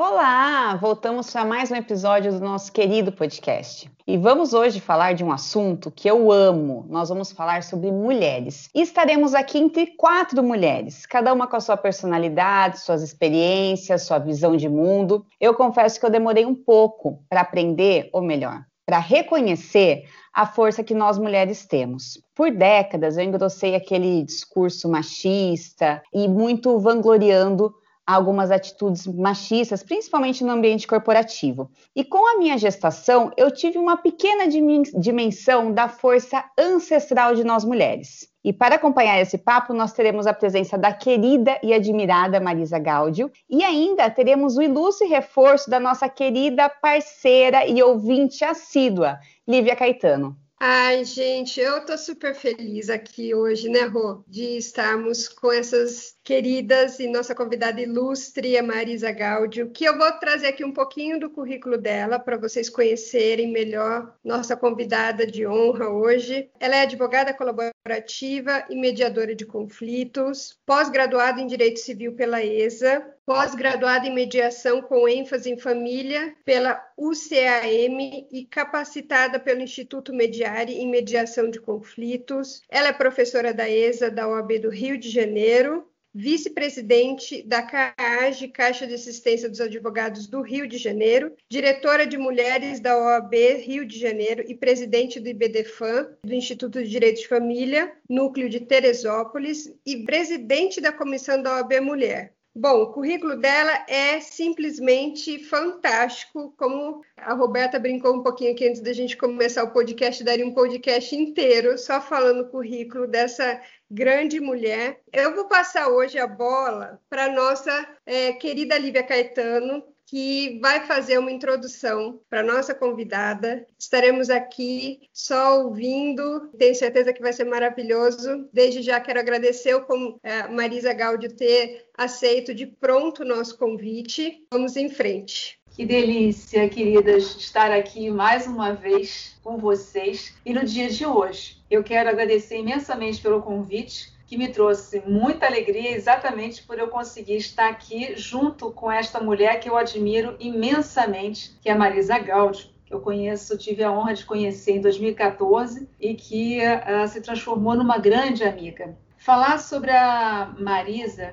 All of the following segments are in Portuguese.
Olá! Voltamos para mais um episódio do nosso querido podcast. E vamos hoje falar de um assunto que eu amo. Nós vamos falar sobre mulheres. E estaremos aqui entre quatro mulheres, cada uma com a sua personalidade, suas experiências, sua visão de mundo. Eu confesso que eu demorei um pouco para aprender, ou melhor, para reconhecer a força que nós mulheres temos. Por décadas eu engrossei aquele discurso machista e muito vangloriando algumas atitudes machistas, principalmente no ambiente corporativo. E com a minha gestação, eu tive uma pequena dimensão da força ancestral de nós mulheres. E para acompanhar esse papo, nós teremos a presença da querida e admirada Marisa Gáudio e ainda teremos o ilustre reforço da nossa querida parceira e ouvinte assídua, Lívia Caetano. Ai, gente, eu tô super feliz aqui hoje, né, Rô, de estarmos com essas queridas e nossa convidada ilustre, a Marisa Gáudio, que eu vou trazer aqui um pouquinho do currículo dela para vocês conhecerem melhor nossa convidada de honra hoje. Ela é advogada colaborativa e mediadora de conflitos, pós-graduada em Direito Civil pela ESA, pós-graduada em mediação com ênfase em família pela UCAM e capacitada pelo Instituto Mediare em mediação de conflitos. Ela é professora da ESA da OAB do Rio de Janeiro vice-presidente da CAAGE, Caixa de Assistência dos Advogados do Rio de Janeiro, diretora de Mulheres da OAB Rio de Janeiro e presidente do IBDFAM, do Instituto de Direito de Família, núcleo de Teresópolis, e presidente da Comissão da OAB Mulher. Bom, o currículo dela é simplesmente fantástico. Como a Roberta brincou um pouquinho aqui antes da gente começar o podcast, daria um podcast inteiro só falando o currículo dessa grande mulher. Eu vou passar hoje a bola para nossa é, querida Lívia Caetano, que vai fazer uma introdução para nossa convidada. Estaremos aqui só ouvindo, tenho certeza que vai ser maravilhoso. Desde já quero agradecer o a Marisa Gaudio ter aceito de pronto o nosso convite. Vamos em frente. Que delícia, queridas, estar aqui mais uma vez com vocês e no dia de hoje. Eu quero agradecer imensamente pelo convite que me trouxe muita alegria exatamente por eu conseguir estar aqui junto com esta mulher que eu admiro imensamente, que é a Marisa Gaudio, que eu conheço, tive a honra de conhecer em 2014 e que uh, se transformou numa grande amiga. Falar sobre a Marisa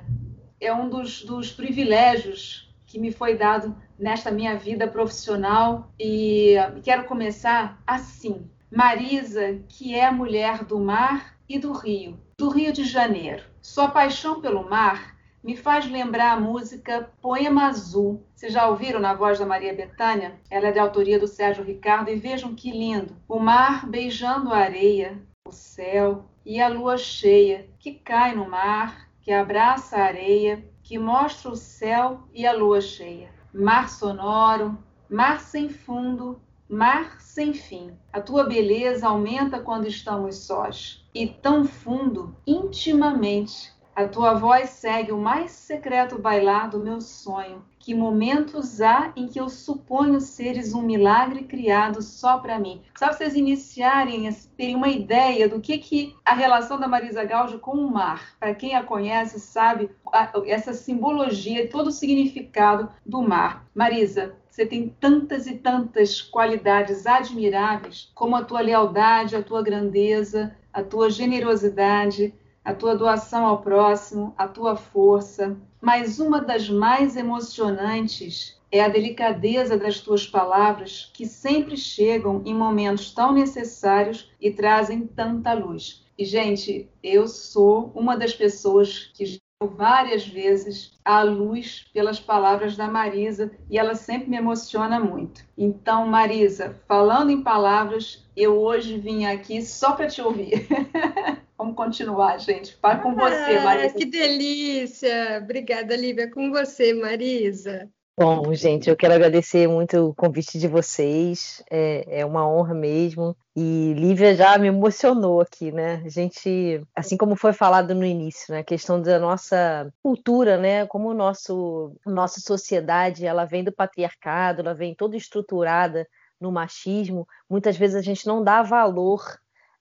é um dos, dos privilégios que me foi dado nesta minha vida profissional e quero começar assim. Marisa, que é mulher do mar e do rio, do Rio de Janeiro. Sua paixão pelo mar me faz lembrar a música Poema Azul. Vocês já ouviram na voz da Maria Bethânia? Ela é de autoria do Sérgio Ricardo e vejam que lindo. O mar beijando a areia, o céu e a lua cheia que cai no mar, que abraça a areia, que mostra o céu e a lua cheia. Mar sonoro, mar sem fundo, mar sem fim. A tua beleza aumenta quando estamos sós e tão fundo, intimamente. A tua voz segue o mais secreto bailar do meu sonho. Que momentos há em que eu suponho seres um milagre criado só para mim? Só vocês iniciarem, terem uma ideia do que, que a relação da Marisa Gaudio com o mar. Para quem a conhece, sabe essa simbologia, todo o significado do mar. Marisa, você tem tantas e tantas qualidades admiráveis, como a tua lealdade, a tua grandeza, a tua generosidade, a tua doação ao próximo, a tua força. Mas uma das mais emocionantes é a delicadeza das tuas palavras, que sempre chegam em momentos tão necessários e trazem tanta luz. E, gente, eu sou uma das pessoas que várias vezes à luz pelas palavras da Marisa e ela sempre me emociona muito. Então, Marisa, falando em palavras, eu hoje vim aqui só para te ouvir. Vamos continuar, gente. Para com você, ah, Marisa. Que delícia! Obrigada, Lívia. Com você, Marisa. Bom, gente, eu quero agradecer muito o convite de vocês, é, é, uma honra mesmo. E Lívia já me emocionou aqui, né? A gente, assim como foi falado no início, né? A questão da nossa cultura, né? Como o nosso, nossa sociedade, ela vem do patriarcado, ela vem toda estruturada no machismo. Muitas vezes a gente não dá valor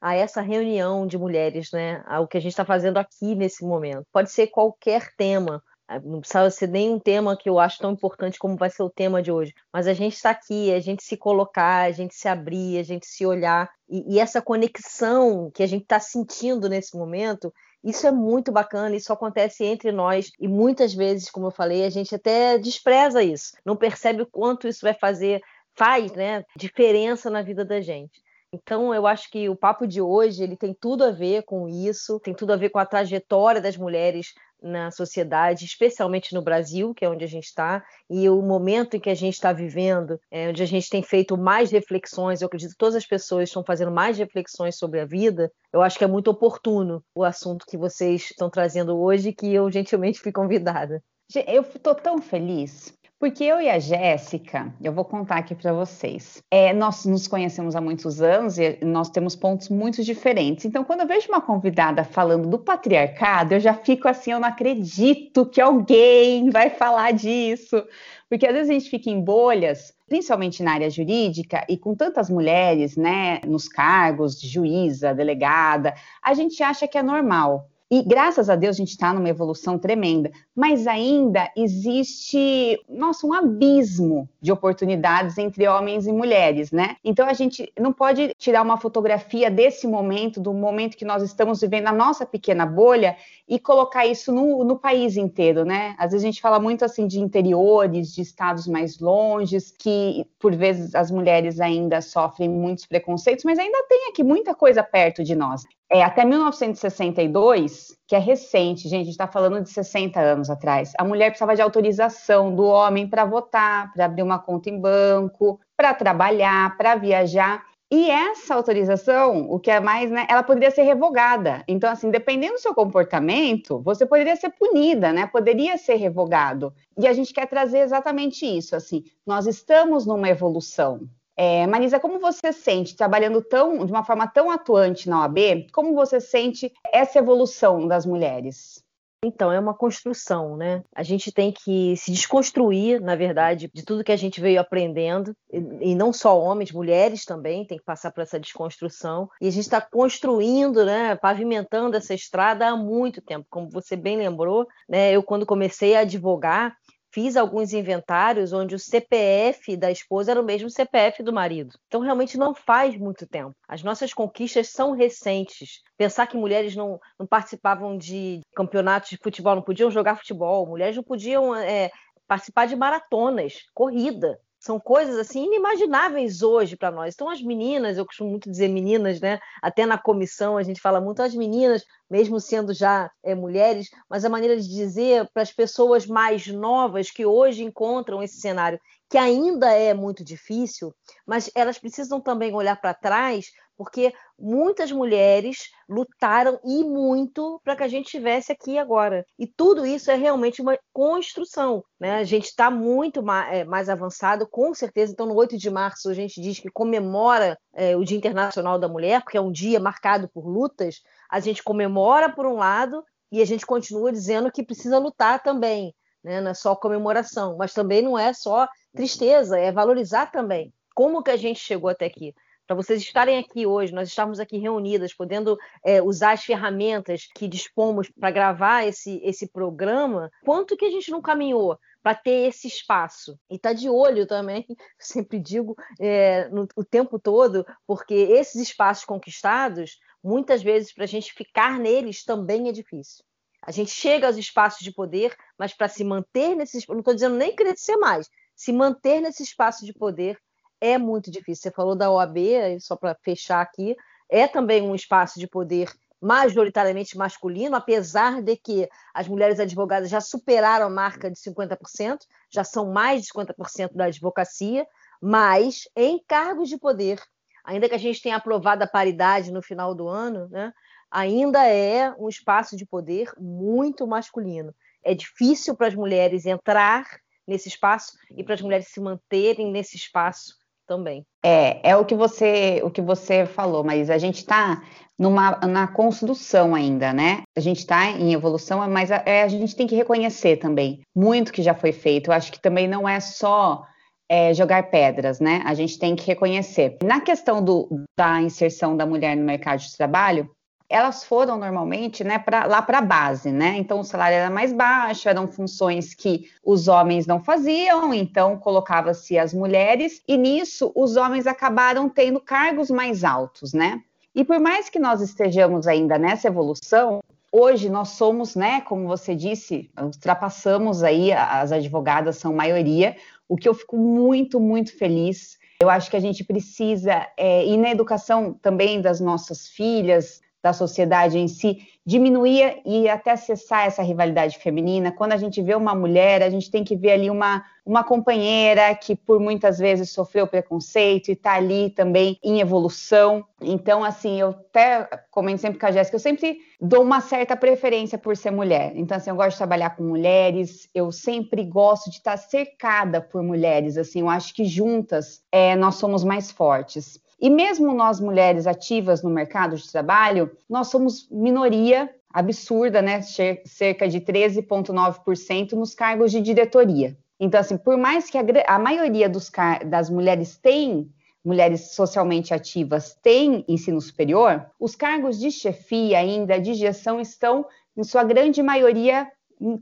a essa reunião de mulheres, né? Ao que a gente está fazendo aqui nesse momento. Pode ser qualquer tema Não precisava ser nem um tema que eu acho tão importante como vai ser o tema de hoje. Mas a gente está aqui, a gente se colocar, a gente se abrir, a gente se olhar. E, e essa conexão que a gente está sentindo nesse momento, isso é muito bacana, isso acontece entre nós e muitas vezes, como eu falei, a gente até despreza isso, não percebe o quanto isso vai fazer, faz, né, diferença na vida da gente. Então, eu acho que o papo de hoje ele tem tudo a ver com isso, tem tudo a ver com a trajetória das mulheres na sociedade, especialmente no Brasil, que é onde a gente está, e o momento em que a gente está vivendo, é, onde a gente tem feito mais reflexões, eu acredito que todas as pessoas estão fazendo mais reflexões sobre a vida, eu acho que é muito oportuno o assunto que vocês estão trazendo hoje, que eu gentilmente fui convidada. Eu estou tão feliz porque eu e a Jéssica, eu vou contar aqui para vocês. É, nós nos conhecemos há muitos anos e nós temos pontos muito diferentes. Então, quando eu vejo uma convidada falando do patriarcado, eu já fico assim, eu não acredito que alguém vai falar disso. Porque às vezes a gente fica em bolhas, principalmente na área jurídica, e com tantas mulheres, né, nos cargos de juíza, delegada, a gente acha que é normal. E graças a Deus a gente está numa evolução tremenda, mas ainda existe, nossa, um abismo de oportunidades entre homens e mulheres, né? Então a gente não pode tirar uma fotografia desse momento, do momento que nós estamos vivendo na nossa pequena bolha e colocar isso no, no país inteiro, né? Às vezes a gente fala muito assim de interiores, de estados mais longes, que por vezes as mulheres ainda sofrem muitos preconceitos, mas ainda tem aqui muita coisa perto de nós. É, até 1962, que é recente, gente, a gente está falando de 60 anos atrás, a mulher precisava de autorização do homem para votar, para abrir uma conta em banco, para trabalhar, para viajar. E essa autorização, o que é mais, né, ela poderia ser revogada. Então, assim, dependendo do seu comportamento, você poderia ser punida, né? Poderia ser revogado. E a gente quer trazer exatamente isso, assim, nós estamos numa evolução. É, Marisa, como você sente, trabalhando tão, de uma forma tão atuante na OAB, como você sente essa evolução das mulheres? Então, é uma construção, né? A gente tem que se desconstruir, na verdade, de tudo que a gente veio aprendendo, e não só homens, mulheres também tem que passar por essa desconstrução. E a gente está construindo, né, pavimentando essa estrada há muito tempo. Como você bem lembrou, né, eu, quando comecei a advogar, fiz alguns inventários onde o CPF da esposa era o mesmo CPF do marido. Então, realmente não faz muito tempo. As nossas conquistas são recentes. Pensar que mulheres não, não participavam de campeonatos de futebol, não podiam jogar futebol, mulheres não podiam é, participar de maratonas, corrida são coisas assim inimagináveis hoje para nós. Então as meninas, eu costumo muito dizer meninas, né? Até na comissão a gente fala muito as meninas, mesmo sendo já é, mulheres, mas a maneira de dizer para as pessoas mais novas que hoje encontram esse cenário que ainda é muito difícil, mas elas precisam também olhar para trás porque muitas mulheres lutaram e muito para que a gente estivesse aqui agora. E tudo isso é realmente uma construção. Né? A gente está muito mais, é, mais, avançado, com certeza. Então, no 8 de março, a gente diz que comemora é, o Dia Internacional da Mulher, porque é um dia marcado por lutas. A gente comemora por um lado e a gente continua dizendo que precisa lutar também. Né? Não é só comemoração, mas também não é só tristeza, é valorizar também. Como que a gente chegou até aqui? Para vocês estarem aqui hoje, nós estamos aqui reunidas, podendo é, usar as ferramentas que dispomos para gravar esse, esse programa, quanto que a gente não caminhou para ter esse espaço? E tá de olho também, sempre digo, é, no, o tempo todo, porque esses espaços conquistados, muitas vezes, para a gente ficar neles também é difícil. A gente chega aos espaços de poder, mas para se manter nesses. Não estou dizendo nem crescer mais, se manter nesse espaço de poder é muito difícil. Você falou da OAB, só para fechar aqui, é também um espaço de poder majoritariamente masculino, apesar de que as mulheres advogadas já superaram a marca de 50%, já são mais de 50% da advocacia, mas em cargos de poder, ainda que a gente tenha aprovado a paridade no final do ano, né, ainda é um espaço de poder muito masculino. É difícil para as mulheres entrar nesse espaço e para as mulheres se manterem nesse espaço também. É, é o que você o que você falou, mas a gente está numa na construção ainda, né? A gente está em evolução, mas a, é, a gente tem que reconhecer também muito que já foi feito. Eu acho que também não é só é, jogar pedras, né? A gente tem que reconhecer. Na questão do, da inserção da mulher no mercado de trabalho, elas foram normalmente né, pra, lá para a base, né? Então o salário era mais baixo, eram funções que os homens não faziam, então colocava-se as mulheres, e nisso os homens acabaram tendo cargos mais altos, né? E por mais que nós estejamos ainda nessa evolução, hoje nós somos, né, como você disse, ultrapassamos aí, as advogadas são maioria, o que eu fico muito, muito feliz. Eu acho que a gente precisa, é, e na educação também das nossas filhas, da sociedade em si, diminuir e até cessar essa rivalidade feminina. Quando a gente vê uma mulher, a gente tem que ver ali uma, uma companheira que por muitas vezes sofreu preconceito e está ali também em evolução. Então, assim, eu até comento sempre com a Jéssica, eu sempre dou uma certa preferência por ser mulher. Então, assim, eu gosto de trabalhar com mulheres, eu sempre gosto de estar cercada por mulheres, assim, eu acho que juntas é, nós somos mais fortes. E mesmo nós mulheres ativas no mercado de trabalho, nós somos minoria absurda, né? Cerca de 13,9% nos cargos de diretoria. Então, assim, por mais que a, a maioria dos, das mulheres tem mulheres socialmente ativas têm ensino superior, os cargos de chefia ainda, de gestão, estão, em sua grande maioria,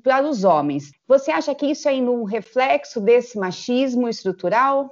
para os homens. Você acha que isso é um reflexo desse machismo estrutural?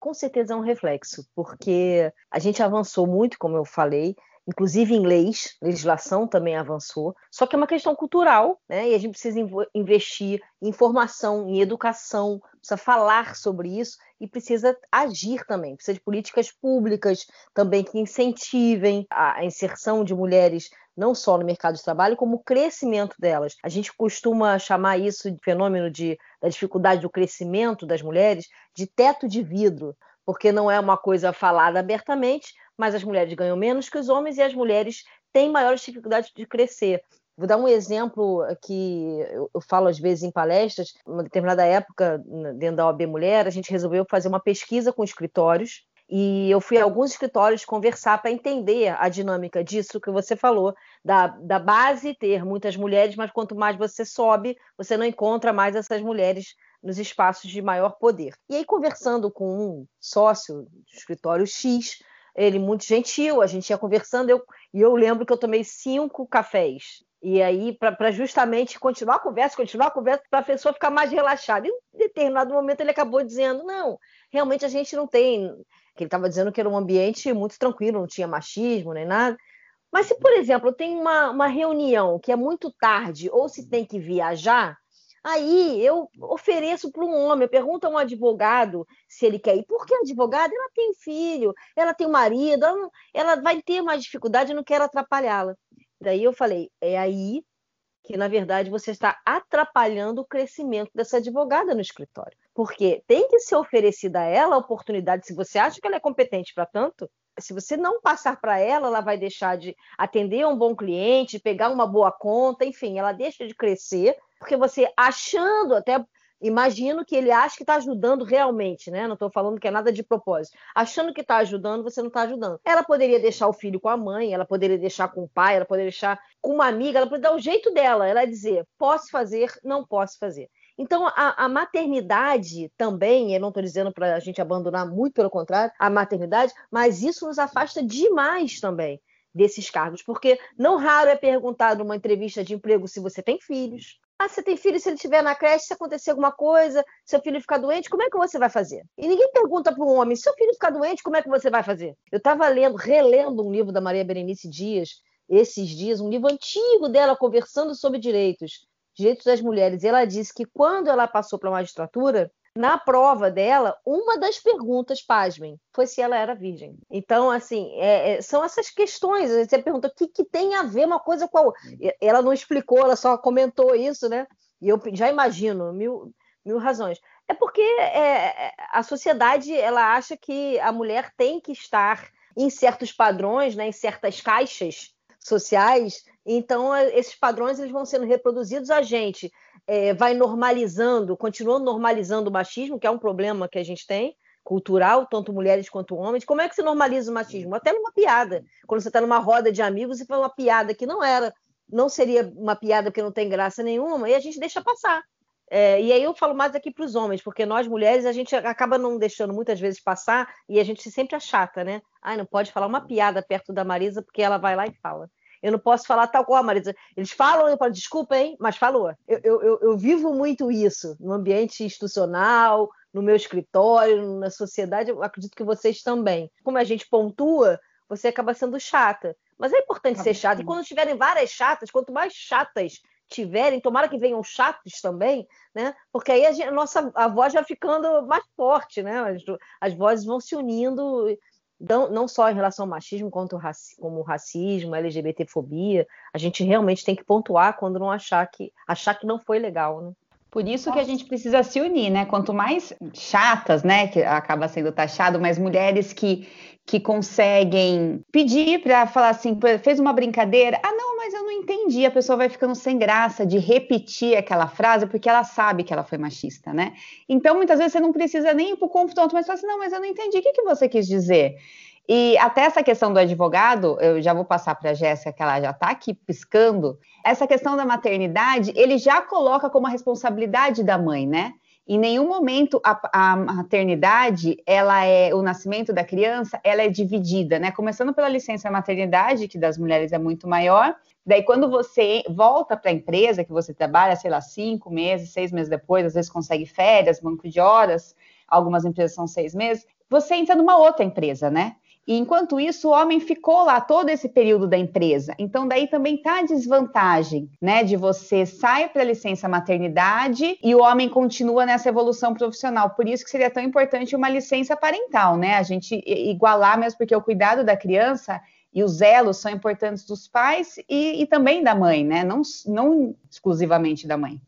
Com certeza é um reflexo, porque a gente avançou muito, como eu falei, inclusive em leis, legislação também avançou, só que é uma questão cultural, né? E a gente precisa investir em formação, em educação, precisa falar sobre isso e precisa agir também, precisa de políticas públicas também que incentivem a inserção de mulheres não só no mercado de trabalho, como o crescimento delas. A gente costuma chamar isso de fenômeno de, da dificuldade do crescimento das mulheres de teto de vidro, porque não é uma coisa falada abertamente, mas as mulheres ganham menos que os homens e as mulheres têm maiores dificuldades de crescer. Vou dar um exemplo que eu falo às vezes em palestras. Uma determinada época, dentro da OAB Mulher, a gente resolveu fazer uma pesquisa com escritórios e eu fui a alguns escritórios conversar para entender a dinâmica disso que você falou, da, da base ter muitas mulheres, mas quanto mais você sobe, você não encontra mais essas mulheres nos espaços de maior poder. E aí, conversando com um sócio do escritório X, ele muito gentil, a gente ia conversando, eu, e eu lembro que eu tomei cinco cafés. E aí, para justamente continuar a conversa, continuar a conversa, para a pessoa ficar mais relaxada. E em determinado momento ele acabou dizendo: não, realmente a gente não tem que ele estava dizendo que era um ambiente muito tranquilo, não tinha machismo nem nada. Mas se, por exemplo, tem uma, uma reunião que é muito tarde ou se tem que viajar, aí eu ofereço para um homem, eu pergunto a um advogado se ele quer ir. Porque a advogada ela tem filho, ela tem um marido, ela, não, ela vai ter mais dificuldade, eu não quero atrapalhá-la. Daí eu falei, é aí que, na verdade, você está atrapalhando o crescimento dessa advogada no escritório. Porque tem que ser oferecida a ela a oportunidade, se você acha que ela é competente para tanto, se você não passar para ela, ela vai deixar de atender um bom cliente, pegar uma boa conta, enfim, ela deixa de crescer, porque você achando até imagino que ele acha que está ajudando realmente, né? Não estou falando que é nada de propósito. Achando que está ajudando, você não está ajudando. Ela poderia deixar o filho com a mãe, ela poderia deixar com o pai, ela poderia deixar com uma amiga, ela poderia dar o jeito dela, ela dizer, posso fazer, não posso fazer. Então, a, a, maternidade também, eu não estou dizendo para a gente abandonar, muito pelo contrário, a maternidade, mas isso nos afasta demais também desses cargos, porque não raro é perguntado numa entrevista de emprego se você tem filhos, ah, você tem filho, se ele estiver na creche, se acontecer alguma coisa, seu filho ficar doente, como é que você vai fazer? E ninguém pergunta para um homem, se seu filho ficar doente, como é que você vai fazer? Eu estava lendo, relendo um livro da Maria Berenice Dias, esses dias, um livro antigo dela, conversando sobre direitos, direitos das mulheres. Ela disse que quando ela passou para a magistratura, na prova dela, uma das perguntas, pasmem, foi se ela era virgem. Então, assim, é, é, são essas questões. Você pergunta o que, que, tem a ver uma coisa com a outra. Ela não explicou, ela só comentou isso, né? E eu já imagino mil, mil razões. É porque é, é, a sociedade ela acha que a mulher tem que estar em certos padrões, né, em certas caixas sociais. Então, esses padrões eles vão sendo reproduzidos. A gente é, vai normalizando, continuando normalizando o machismo, que é um problema que a gente tem, cultural, tanto mulheres quanto homens. Como é que se normaliza o machismo? Até numa piada. Quando você está numa roda de amigos e fala uma piada que não era, não seria uma piada porque não tem graça nenhuma, e a gente deixa passar. É, e aí eu falo mais aqui para os homens, porque nós mulheres a gente acaba não deixando muitas vezes passar e a gente sempre achata, né? Ai, não pode falar uma piada perto da Marisa porque ela vai lá e fala. Eu não posso falar tal coisa, Marisa. Eles falam, eu falo, desculpa, hein, mas falou. Eu, eu, eu vivo muito isso no ambiente institucional, no meu escritório, na sociedade, eu acredito que vocês também. Como a gente pontua, você acaba sendo chata. Mas é importante ser chata. E quando tiverem várias chatas, quanto mais chatas tiverem, tomara que venham chatos também, né? Porque aí a, gente, a nossa a voz vai ficando mais forte, né? As, as vozes vão se unindo, não, não só em relação ao machismo, quanto raci, como racismo, LGBTfobia. A gente realmente tem que pontuar quando não achar que achar que não foi legal, né? Por isso que a gente precisa se unir, né? Quanto mais chatas, né, que acaba sendo taxado, mais mulheres que que conseguem pedir para falar assim, fez uma brincadeira, ah, não, mas eu não entendi. A pessoa vai ficando sem graça de repetir aquela frase porque ela sabe que ela foi machista, né? Então, muitas vezes você não precisa nem ir para o confronto, mas fala assim, não, mas eu não entendi. O que, que você quis dizer? E até essa questão do advogado, eu já vou passar para a Jéssica, que ela já está aqui piscando. Essa questão da maternidade, ele já coloca como a responsabilidade da mãe, né? Em nenhum momento a, a, maternidade, ela é o nascimento da criança, ela é dividida, né? Começando pela licença maternidade, que das mulheres é muito maior. Daí, quando você volta para a empresa que você trabalha, sei lá, cinco meses, seis meses depois, às vezes consegue férias, banco de horas, algumas empresas são seis meses, você entra numa outra empresa, né? E enquanto isso, o homem ficou lá todo esse período da empresa. Então, daí também está a desvantagem, né? De você sair para licença maternidade e o homem continua nessa evolução profissional. Por isso que seria tão importante uma licença parental, né? A gente igualar mesmo, porque o cuidado da criança e os elos são importantes dos pais e, e também da mãe, né? Não, não exclusivamente da mãe.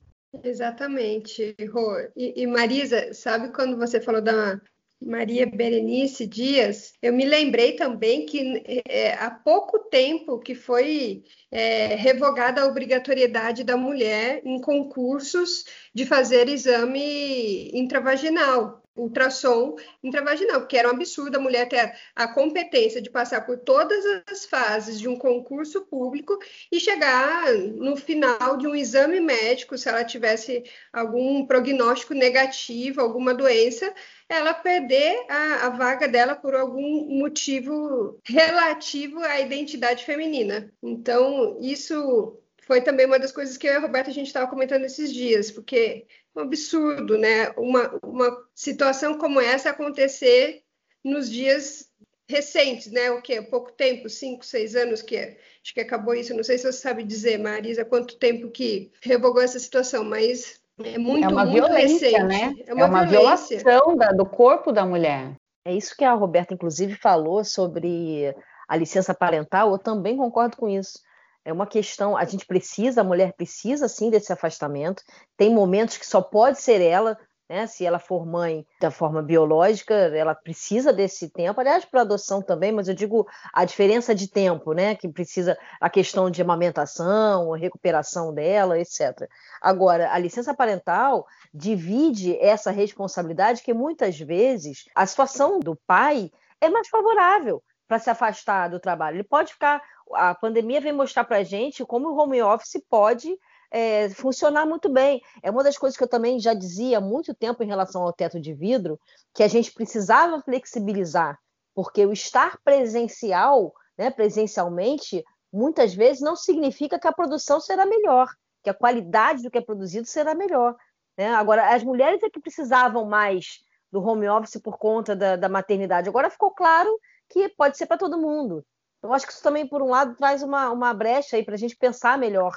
Exatamente, Rô. E, e, Marisa, sabe quando você falou da, Maria Berenice Dias, eu me lembrei também que é, há pouco tempo que foi é, revogada a obrigatoriedade da mulher em concursos de fazer exame intravaginal ultrassom intravaginal, porque era um absurdo a mulher ter a competência de passar por todas as fases de um concurso público e chegar no final de um exame médico, se ela tivesse algum prognóstico negativo, alguma doença, ela perder a, a vaga dela por algum motivo relativo à identidade feminina. Então, isso foi também uma das coisas que eu e a Roberta a gente estava comentando esses dias, porque um absurdo, né? Uma, uma situação como essa acontecer nos dias recentes, né? O que? Pouco tempo, cinco, seis anos que é. acho que acabou isso. Não sei se você sabe dizer, Marisa, quanto tempo que revogou essa situação, mas é muito, é uma muito violência, recente. né? É uma, é uma violação da, do corpo da mulher. É isso que a Roberta, inclusive, falou sobre a licença parental. Eu também concordo com isso é uma questão, a gente precisa, a mulher precisa sim desse afastamento. Tem momentos que só pode ser ela, né? Se ela for mãe da forma biológica, ela precisa desse tempo. Aliás, para adoção também, mas eu digo a diferença de tempo, né? Que precisa a questão de amamentação, recuperação dela, etc. Agora, a licença parental divide essa responsabilidade que muitas vezes a situação do pai é mais favorável para se afastar do trabalho. Ele pode ficar a pandemia vem mostrar para a gente como o home office pode é, funcionar muito bem. É uma das coisas que eu também já dizia há muito tempo em relação ao teto de vidro, que a gente precisava flexibilizar, porque o estar presencial, né, presencialmente, muitas vezes não significa que a produção será melhor, que a qualidade do que é produzido será melhor. Né? Agora, as mulheres é que precisavam mais do home office por conta da, da maternidade. Agora ficou claro que pode ser para todo mundo. Eu acho que isso também, por um lado, traz uma, uma brecha aí para a gente pensar melhor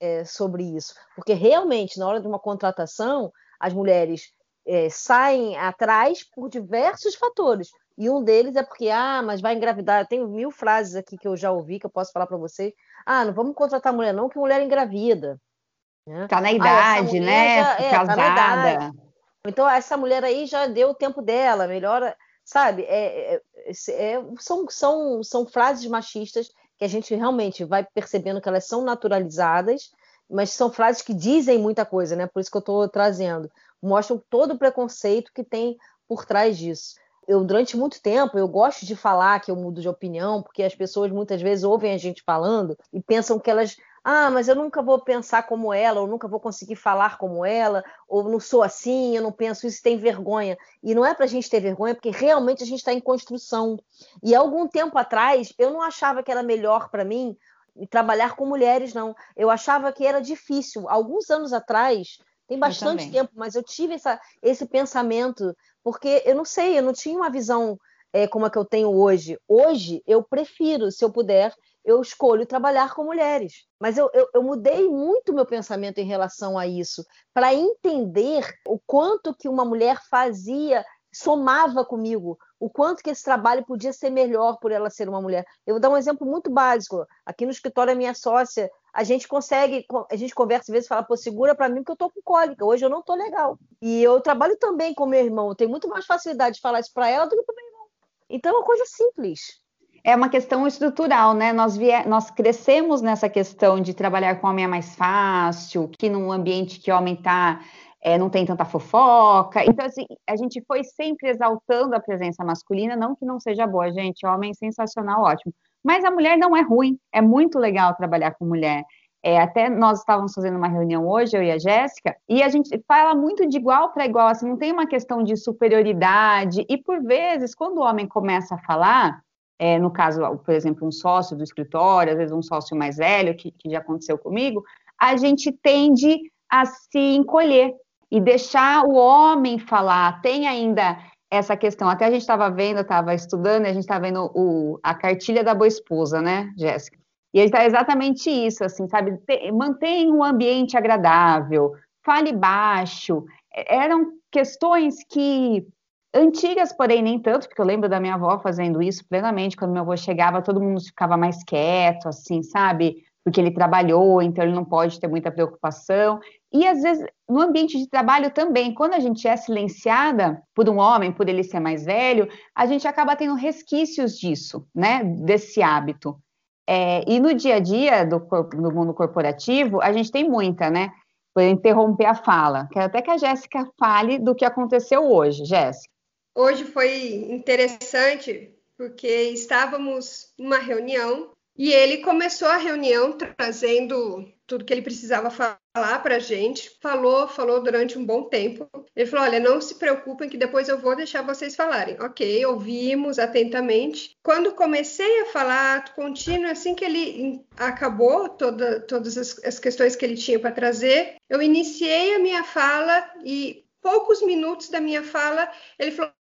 é, sobre isso. Porque realmente, na hora de uma contratação, as mulheres é, saem atrás por diversos fatores. E um deles é porque, ah, mas vai engravidar. Eu tenho mil frases aqui que eu já ouvi, que eu posso falar para vocês. Ah, não vamos contratar mulher, não, que mulher engravida. Né? Tá na ah, idade, ah, né? Já, é, Casada. Tá idade. Então, essa mulher aí já deu o tempo dela, melhora sabe? É, é, é, são, são, são frases machistas que a gente realmente vai percebendo que elas são naturalizadas, mas são frases que dizem muita coisa, né? Por isso que eu estou trazendo. Mostram todo o preconceito que tem por trás disso. Eu, durante muito tempo, eu gosto de falar que eu mudo de opinião, porque as pessoas muitas vezes ouvem a gente falando e pensam que elas ah, mas eu nunca vou pensar como ela, ou nunca vou conseguir falar como ela, ou não sou assim, eu não penso isso, tem vergonha. E não é para a gente ter vergonha, porque realmente a gente está em construção. E algum tempo atrás, eu não achava que era melhor para mim trabalhar com mulheres, não. Eu achava que era difícil. Alguns anos atrás, tem bastante tempo, mas eu tive essa, esse pensamento, porque eu não sei, eu não tinha uma visão é, como a que eu tenho hoje. Hoje, eu prefiro, se eu puder, eu escolho trabalhar com mulheres. Mas eu, eu, eu mudei muito meu pensamento em relação a isso, para entender o quanto que uma mulher fazia, somava comigo, o quanto que esse trabalho podia ser melhor por ela ser uma mulher. Eu vou dar um exemplo muito básico. Aqui no escritório, a minha sócia, a gente consegue, a gente conversa às vezes e fala, pô, segura para mim que eu tô com cólica, hoje eu não tô legal. E eu trabalho também com meu irmão, eu tenho muito mais facilidade de falar isso para ela do que para meu irmão. Então é uma coisa simples. É uma questão estrutural, né? Nós, nós crescemos nessa questão de trabalhar com homem é mais fácil, que num ambiente que homem tá é, não tem tanta fofoca. Então, assim, a gente foi sempre exaltando a presença masculina, não que não seja boa, gente, homem sensacional, ótimo. Mas a mulher não é ruim, é muito legal trabalhar com mulher. É, até nós estávamos fazendo uma reunião hoje, eu e a Jéssica, e a gente fala muito de igual para igual, assim, não tem uma questão de superioridade, e por vezes, quando o homem começa a falar, é, no caso, por exemplo, um sócio do escritório, às vezes um sócio mais velho, que, que já aconteceu comigo, a gente tende a se encolher, e deixar o homem falar. Tem ainda essa questão. Até a gente estava vendo, estava estudando, a gente estava vendo o, a cartilha da boa esposa, né, Jéssica? E está exatamente isso, assim, sabe? Mantenha um ambiente agradável, fale baixo. Eram questões que antigas, porém nem tanto, porque eu lembro da minha avó fazendo isso plenamente. Quando meu avô chegava, todo mundo ficava mais quieto, assim, sabe? Porque ele trabalhou, então ele não pode ter muita preocupação. E às vezes no ambiente de trabalho também, quando a gente é silenciada por um homem, por ele ser mais velho, a gente acaba tendo resquícios disso, né? Desse hábito. É, e no dia a dia do, do mundo corporativo, a gente tem muita, né? Por interromper a fala. Quero até que a Jéssica fale do que aconteceu hoje, Jéssica. Hoje foi interessante porque estávamos numa reunião e ele começou a reunião trazendo tudo que ele precisava falar para a gente. Falou, falou durante um bom tempo. Ele falou: Olha, não se preocupem que depois eu vou deixar vocês falarem. Ok, ouvimos atentamente. Quando comecei a falar contínuo, assim que ele acabou toda, todas as, as questões que ele tinha para trazer, eu iniciei a minha fala e poucos minutos da minha fala ele falou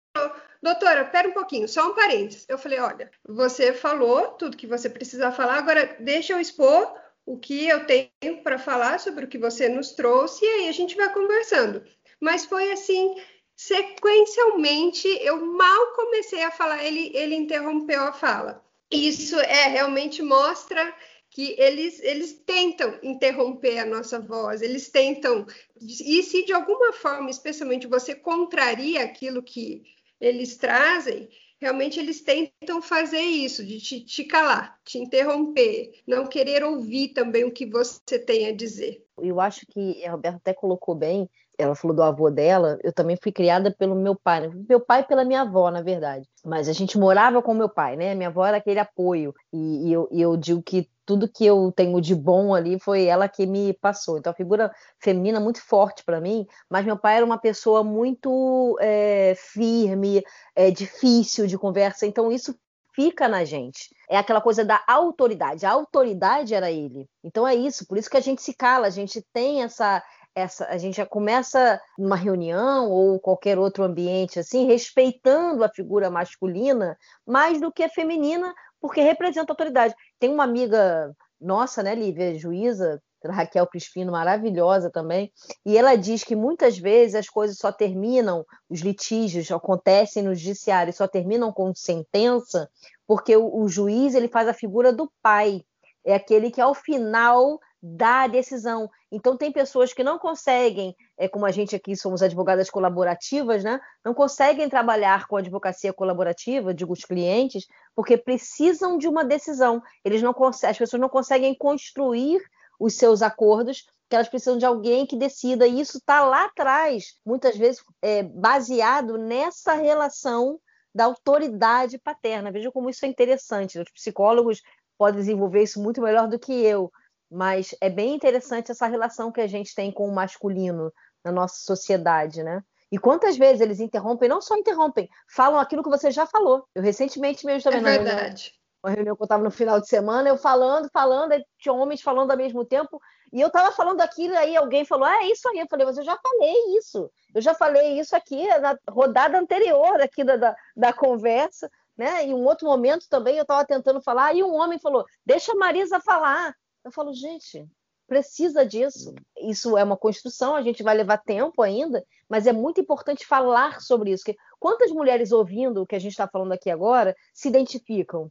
doutora, pera um pouquinho, só um parênteses. Eu falei, olha, você falou tudo que você precisa falar, agora deixa eu expor o que eu tenho para falar sobre o que você nos trouxe e aí a gente vai conversando. Mas foi assim, sequencialmente, eu mal comecei a falar, ele, ele interrompeu a fala. Isso é realmente mostra que eles, eles tentam interromper a nossa voz, eles tentam. E se de alguma forma, especialmente, você contraria aquilo que eles trazem, realmente eles tentam fazer isso, de te, te, calar, te interromper, não querer ouvir também o que você tem a dizer. Eu acho que a Roberta até colocou bem, ela falou do avô dela, eu também fui criada pelo meu pai, né? meu pai pela minha avó, na verdade. Mas a gente morava com meu pai, né? Minha avó era aquele apoio. E, e, eu, e eu digo que tudo que eu tenho de bom ali foi ela que me passou. Então, a figura feminina muito forte para mim, mas meu pai era uma pessoa muito é, firme, é, difícil de conversa, então isso fica na gente. É aquela coisa da autoridade. A autoridade era ele. Então é isso, por isso que a gente se cala, a gente tem essa. Essa, a gente já começa numa reunião ou qualquer outro ambiente assim, respeitando a figura masculina mais do que a feminina, porque representa autoridade. Tem uma amiga nossa, né, Lívia, juíza, Raquel Crispino, maravilhosa também, e ela diz que muitas vezes as coisas só terminam, os litígios acontecem no judiciário, só terminam com sentença, porque o, o juiz ele faz a figura do pai, é aquele que ao final dá a decisão. Então, tem pessoas que não conseguem, é, como a gente aqui somos advogadas colaborativas, né? não conseguem trabalhar com advocacia colaborativa, digo os clientes, porque precisam de uma decisão. Eles não as pessoas não conseguem construir os seus acordos, que elas precisam de alguém que decida. E isso está lá atrás, muitas vezes é, baseado nessa relação da autoridade paterna. Veja como isso é interessante. Os psicólogos podem desenvolver isso muito melhor do que eu mas é bem interessante essa relação que a gente tem com o masculino na nossa sociedade, né? E quantas vezes eles interrompem, não só interrompem, falam aquilo que você já falou. Eu recentemente mesmo também. É verdade. uma reunião que eu estava no final de semana, eu falando, falando, tinha homens falando ao mesmo tempo, e eu estava falando aquilo, aí alguém falou, ah, é isso aí. Eu falei, mas eu já falei isso. Eu já falei isso aqui na rodada anterior aqui da, da, da conversa, né? E um outro momento também eu estava tentando falar, e um homem falou, deixa a Marisa falar. Eu falo, gente, precisa disso. Isso é uma construção, a gente vai levar tempo ainda, mas é muito importante falar sobre isso. Quantas mulheres ouvindo o que a gente está falando aqui agora se identificam?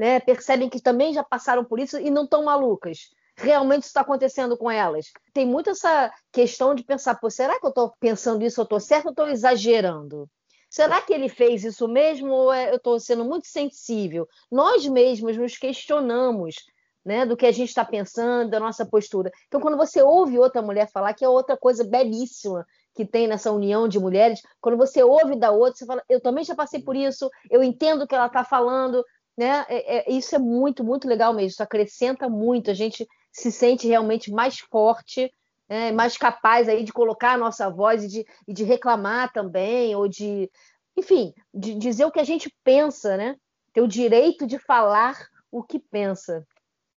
Né? Percebem que também já passaram por isso e não estão malucas. Realmente está acontecendo com elas. Tem muito essa questão de pensar, será que eu estou pensando isso, eu estou certo ou estou exagerando? Será que ele fez isso mesmo ou é, eu estou sendo muito sensível? Nós mesmos nos questionamos né, do que a gente está pensando, da nossa postura. Então, quando você ouve outra mulher falar, que é outra coisa belíssima que tem nessa união de mulheres, quando você ouve da outra, você fala, eu também já passei por isso, eu entendo o que ela está falando, né? É, é, isso é muito, muito legal mesmo, isso acrescenta muito, a gente se sente realmente mais forte, né, mais capaz aí de colocar a nossa voz e de, e de reclamar também, ou de, enfim, de dizer o que a gente pensa, né? Ter o direito de falar o que pensa.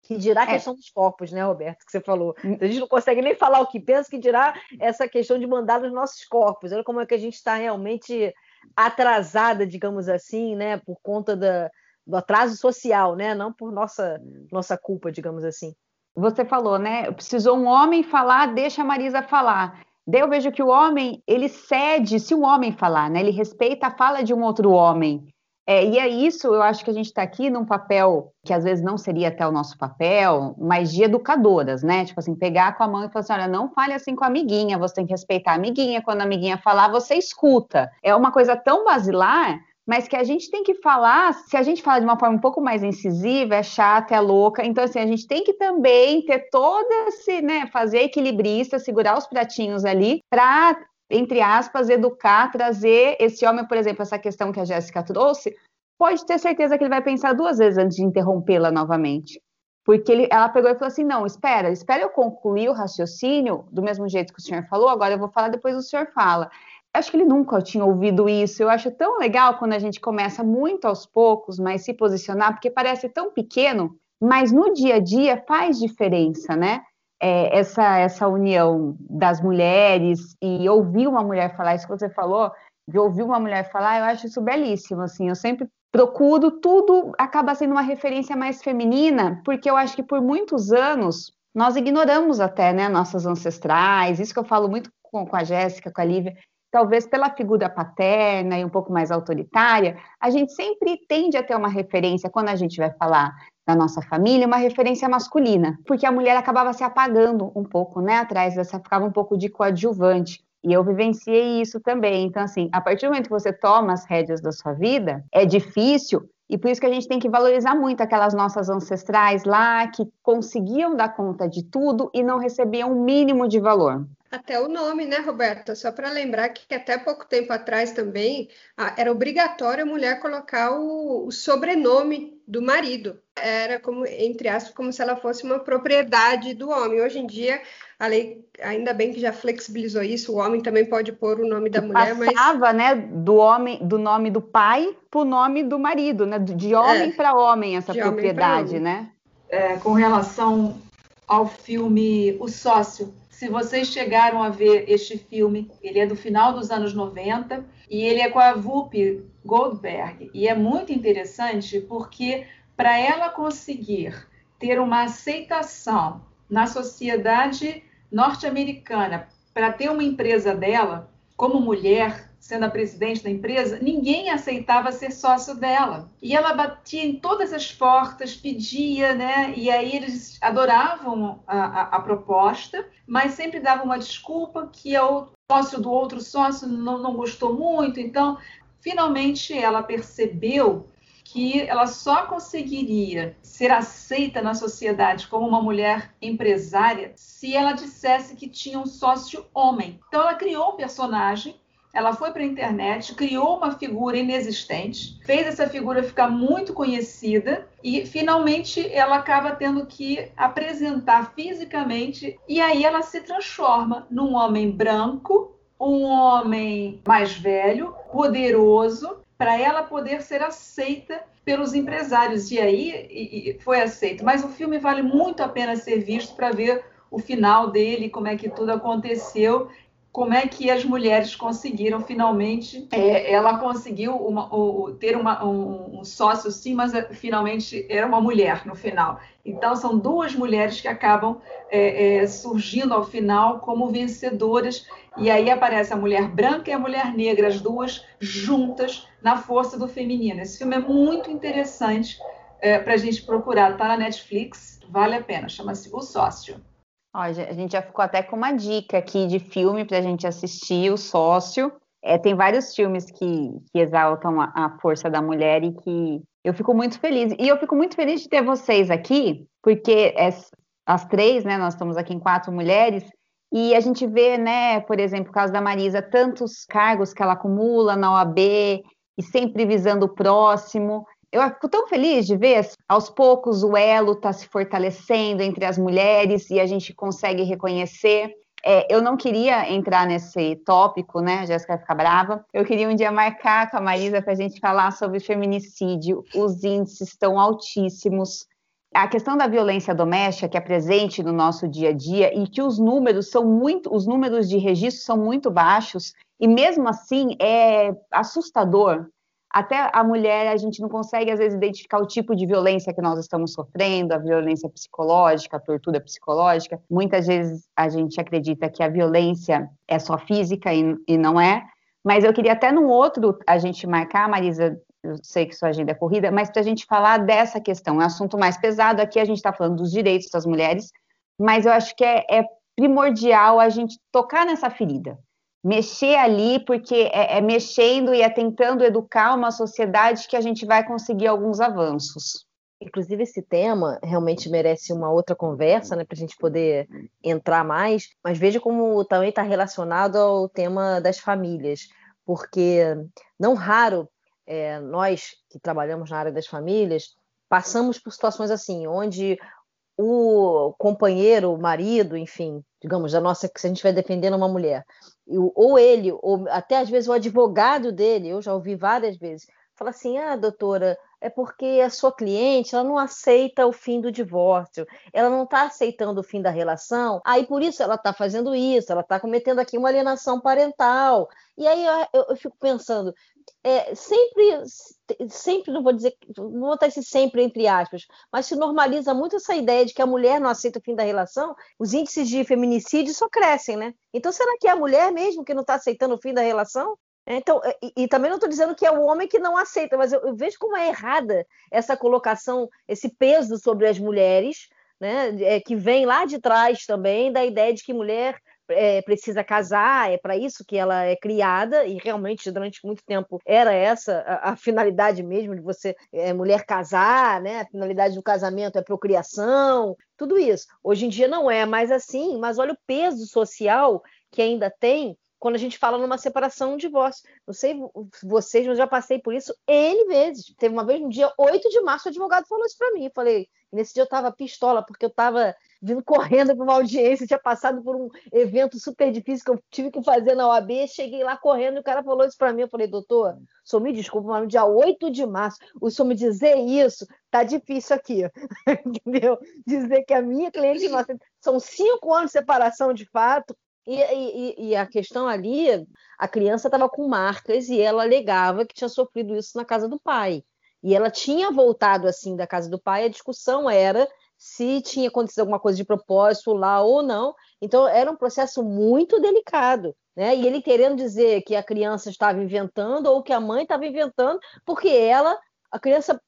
Que dirá a é. questão dos corpos, né, Roberto, que você falou. Hum. A gente não consegue nem falar o que pensa, que dirá essa questão de mandar nos nossos corpos. Olha como é que a gente está realmente atrasada, digamos assim, né, por conta da, do atraso social, né, não por nossa, nossa culpa, digamos assim. Você falou, né, precisou um homem falar, deixa a Marisa falar. Daí eu vejo que o homem, ele cede se um homem falar, né, ele respeita a fala de um outro homem. É, e é isso, eu acho que a gente está aqui num papel que às vezes não seria até o nosso papel, mas de educadoras, né? Tipo assim, pegar com a mão e falar assim: olha, não fale assim com a amiguinha, você tem que respeitar a amiguinha. Quando a amiguinha falar, você escuta. É uma coisa tão basilar, mas que a gente tem que falar, se a gente fala de uma forma um pouco mais incisiva, é chata, é louca. Então, assim, a gente tem que também ter todo esse, né, fazer equilibrista, segurar os pratinhos ali, para entre aspas, educar, trazer esse homem, por exemplo, essa questão que a Jéssica trouxe, pode ter certeza que ele vai pensar duas vezes antes de interrompê-la novamente. Porque ele, ela pegou e falou assim: não, espera, espera eu concluir o raciocínio, do mesmo jeito que o senhor falou, agora eu vou falar, depois o senhor fala. Acho que ele nunca tinha ouvido isso. Eu acho tão legal quando a gente começa muito aos poucos, mas se posicionar, porque parece tão pequeno, mas no dia a dia faz diferença, né? É, essa, essa união das mulheres e ouvir uma mulher falar isso que você falou, de ouvir uma mulher falar, eu acho isso belíssimo, assim, eu sempre procuro, tudo acaba sendo uma referência mais feminina, porque eu acho que por muitos anos nós ignoramos até, né, nossas ancestrais, isso que eu falo muito com, com a Jéssica, com a Lívia, talvez pela figura paterna e um pouco mais autoritária, a gente sempre tende a ter uma referência quando a gente vai falar da nossa família, uma referência masculina, porque a mulher acabava se apagando um pouco, né, atrás dessa, ficava um pouco de coadjuvante. E eu vivenciei isso também. Então, assim, a partir do momento que você toma as rédeas da sua vida, é difícil, e por isso que a gente tem que valorizar muito aquelas nossas ancestrais lá que conseguiam dar conta de tudo e não recebiam o um mínimo de valor. Até o nome, né, Roberta? Só para lembrar que até pouco tempo atrás também era obrigatório a mulher colocar o, o sobrenome do marido. Era como, entre aspas, como se ela fosse uma propriedade do homem. Hoje em dia, a lei, ainda bem que já flexibilizou isso, o homem também pode pôr o nome da mulher, Passava, mas... né, do homem, do nome do pai para o nome do marido, né? De homem é, para homem essa propriedade, né? É, com relação ao filme O Sócio, se vocês chegaram a ver este filme, ele é do final dos anos 90 e ele é com a Whoopi Goldberg. E é muito interessante porque para ela conseguir ter uma aceitação na sociedade norte-americana, para ter uma empresa dela, como mulher, sendo a presidente da empresa, ninguém aceitava ser sócio dela. E ela batia em todas as portas, pedia, né? E aí eles adoravam a, a, a proposta, mas sempre davam uma desculpa que o sócio do outro sócio não, não gostou muito. Então, finalmente ela percebeu que ela só conseguiria ser aceita na sociedade como uma mulher empresária se ela dissesse que tinha um sócio homem. Então ela criou um personagem ela foi para a internet, criou uma figura inexistente, fez essa figura ficar muito conhecida e finalmente ela acaba tendo que apresentar fisicamente e aí ela se transforma num homem branco, um homem mais velho, poderoso para ela poder ser aceita pelos empresários. E aí e, e foi aceito. Mas o filme vale muito a pena ser visto para ver o final dele, como é que tudo aconteceu como é que as mulheres conseguiram finalmente. É, ela conseguiu uma, o, ter uma, um, um, sócio, sim, mas é, finalmente era uma mulher no final. Então, são duas mulheres que acabam é, é, surgindo ao final como vencedoras. E aí aparece a mulher branca e a mulher negra, as duas juntas na força do feminino. Esse filme é muito interessante é, para a gente procurar. Está na Netflix, vale a pena. Chama-se O Sócio. Ó, a gente já ficou até com uma dica aqui de filme para a gente assistir, O Sócio. É, tem vários filmes que, que exaltam a, a, força da mulher e que eu fico muito feliz. E eu fico muito feliz de ter vocês aqui, porque as, as três, né, nós estamos aqui em quatro mulheres, e a gente vê, né, por exemplo, o caso da Marisa, tantos cargos que ela acumula na OAB e sempre visando o próximo eu fico tão feliz de ver aos poucos o elo está se fortalecendo entre as mulheres e a gente consegue reconhecer. É, eu não queria entrar nesse tópico, né? A Jéssica vai ficar brava. Eu queria um dia marcar com a Marisa para a gente falar sobre feminicídio. Os índices estão altíssimos. A questão da violência doméstica que é presente no nosso dia a dia e que os números são muito, os números de registro são muito baixos e mesmo assim é assustador até a mulher, a gente não consegue, às vezes, identificar o tipo de violência que nós estamos sofrendo, a violência psicológica, a tortura psicológica. Muitas vezes a gente acredita que a violência é só física e, e não é. Mas eu queria até no outro a gente marcar, Marisa, eu sei que sua agenda é corrida, mas para a gente falar dessa questão, é um assunto mais pesado. Aqui a gente está falando dos direitos das mulheres, mas eu acho que é, é primordial a gente tocar nessa ferida mexer ali, porque é, é, mexendo e é tentando educar uma sociedade que a gente vai conseguir alguns avanços. Inclusive, esse tema realmente merece uma outra conversa, né, para a gente poder entrar mais, mas veja como também está relacionado ao tema das famílias, porque não raro é, nós que trabalhamos na área das famílias passamos por situações assim, onde o companheiro, o marido, enfim, digamos, da nossa, se a gente vai defendendo uma mulher, ou ele, ou até às vezes o advogado dele, eu já ouvi várias vezes, fala assim: ah, doutora, é porque a sua cliente ela não aceita o fim do divórcio, ela não está aceitando o fim da relação, aí por isso ela está fazendo isso, ela está cometendo aqui uma alienação parental. E aí eu, eu fico pensando, é, sempre, sempre não vou dizer, não vou botar esse sempre entre aspas, mas se normaliza muito essa ideia de que a mulher não aceita o fim da relação, os índices de feminicídio só crescem, né? Então será que é a mulher mesmo que não está aceitando o fim da relação? Então, e, e também não estou dizendo que é o homem que não aceita, mas eu, eu vejo como é errada essa colocação, esse peso sobre as mulheres, né, é, que vem lá de trás também da ideia de que mulher é, precisa casar, é para isso que ela é criada, e realmente durante muito tempo era essa a, a finalidade mesmo de você, é, mulher casar, né? A finalidade do casamento é procriação, tudo isso. Hoje em dia não é mais assim, mas olha o peso social que ainda tem quando a gente fala numa separação, um divórcio. Não sei vocês, mas já passei por isso N vezes. Teve uma vez, no dia 8 de março, o advogado falou isso para mim. Eu falei, nesse dia eu estava pistola, porque eu estava vindo correndo para uma audiência, tinha passado por um evento super difícil que eu tive que fazer na OAB, cheguei lá correndo e o cara falou isso para mim. Eu falei, doutor, só me desculpa, mas no dia 8 de março, o senhor me dizer isso, tá difícil aqui, entendeu? Dizer que a minha cliente, nossa, são cinco anos de separação de fato, e, e, e, a questão ali, a criança estava com marcas e ela alegava que tinha sofrido isso na casa do pai. E ela tinha voltado assim da casa do pai, a discussão era se tinha acontecido alguma coisa de propósito lá ou não. Então era um processo muito delicado. Né? E ele querendo dizer que a criança estava inventando ou que a mãe estava inventando, porque ela, a criança